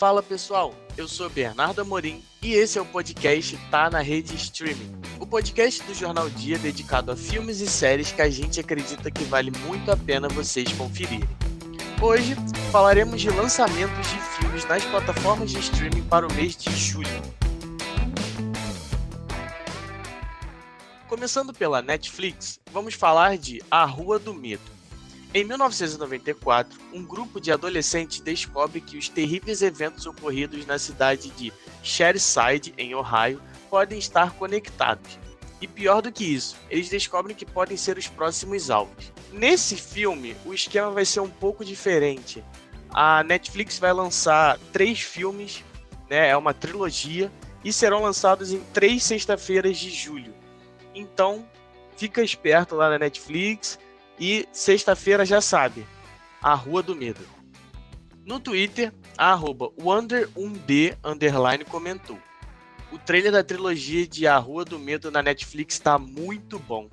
Fala pessoal, eu sou Bernardo Amorim e esse é o podcast Tá na Rede Streaming, o podcast do Jornal Dia dedicado a filmes e séries que a gente acredita que vale muito a pena vocês conferirem. Hoje falaremos de lançamentos de filmes nas plataformas de streaming para o mês de julho. Começando pela Netflix, vamos falar de A Rua do Medo. Em 1994, um grupo de adolescentes descobre que os terríveis eventos ocorridos na cidade de Sherryside, em Ohio, podem estar conectados. E pior do que isso, eles descobrem que podem ser os próximos alvos. Nesse filme, o esquema vai ser um pouco diferente. A Netflix vai lançar três filmes, né, é uma trilogia, e serão lançados em três sexta-feiras de julho. Então, fica esperto lá na Netflix e sexta-feira já sabe, a Rua do Medo. No Twitter, a arroba Wonder1D underline comentou. O trailer da trilogia de A Rua do Medo na Netflix está muito bom.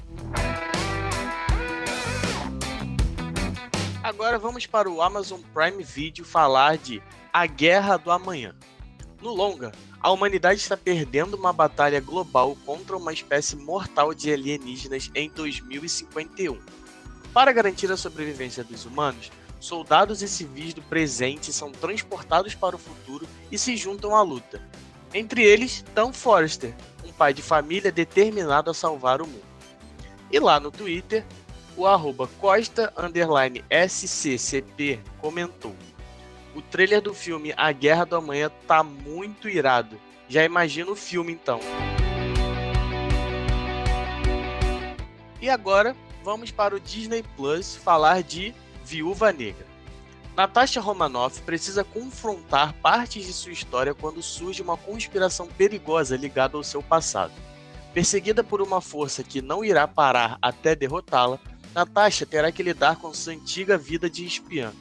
Agora vamos para o Amazon Prime Video falar de A Guerra do Amanhã. No longa, a humanidade está perdendo uma batalha global contra uma espécie mortal de alienígenas em 2051 para garantir a sobrevivência dos humanos, soldados e civis do presente são transportados para o futuro e se juntam à luta. Entre eles, Tom Forrester, um pai de família determinado a salvar o mundo. E lá no Twitter, o arroba comentou: O trailer do filme A Guerra do Amanhã tá muito irado. Já imagino o filme então. E agora vamos para o Disney Plus falar de Viúva Negra. Natasha Romanoff precisa confrontar partes de sua história quando surge uma conspiração perigosa ligada ao seu passado. Perseguida por uma força que não irá parar até derrotá-la, Natasha terá que lidar com sua antiga vida de espiã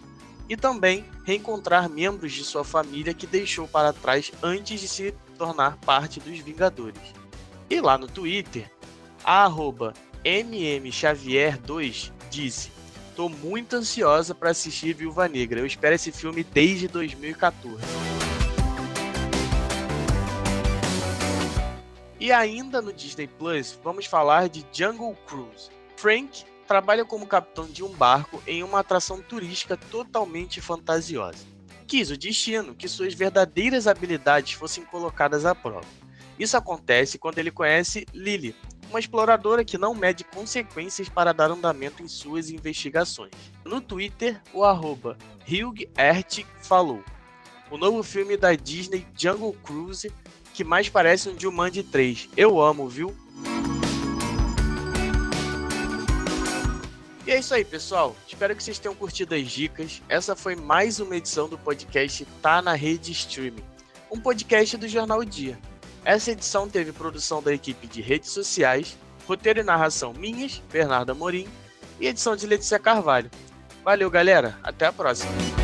e também reencontrar membros de sua família que deixou para trás antes de se tornar parte dos Vingadores. E lá no Twitter, a arroba MM Xavier 2 disse: Tô muito ansiosa para assistir Viúva Negra. Eu espero esse filme desde 2014. E ainda no Disney Plus, vamos falar de Jungle Cruise. Frank trabalha como capitão de um barco em uma atração turística totalmente fantasiosa. Quis o destino que suas verdadeiras habilidades fossem colocadas à prova. Isso acontece quando ele conhece Lily, uma exploradora que não mede consequências para dar andamento em suas investigações. No Twitter, o arroba falou: O novo filme da Disney Jungle Cruise, que mais parece um Jumanji 3. Eu amo, viu? E é isso aí, pessoal. Espero que vocês tenham curtido as dicas. Essa foi mais uma edição do podcast Tá na Rede Streaming, um podcast do Jornal Dia. Essa edição teve produção da equipe de redes sociais, roteiro e narração minhas, Bernardo Amorim, e edição de Letícia Carvalho. Valeu, galera. Até a próxima.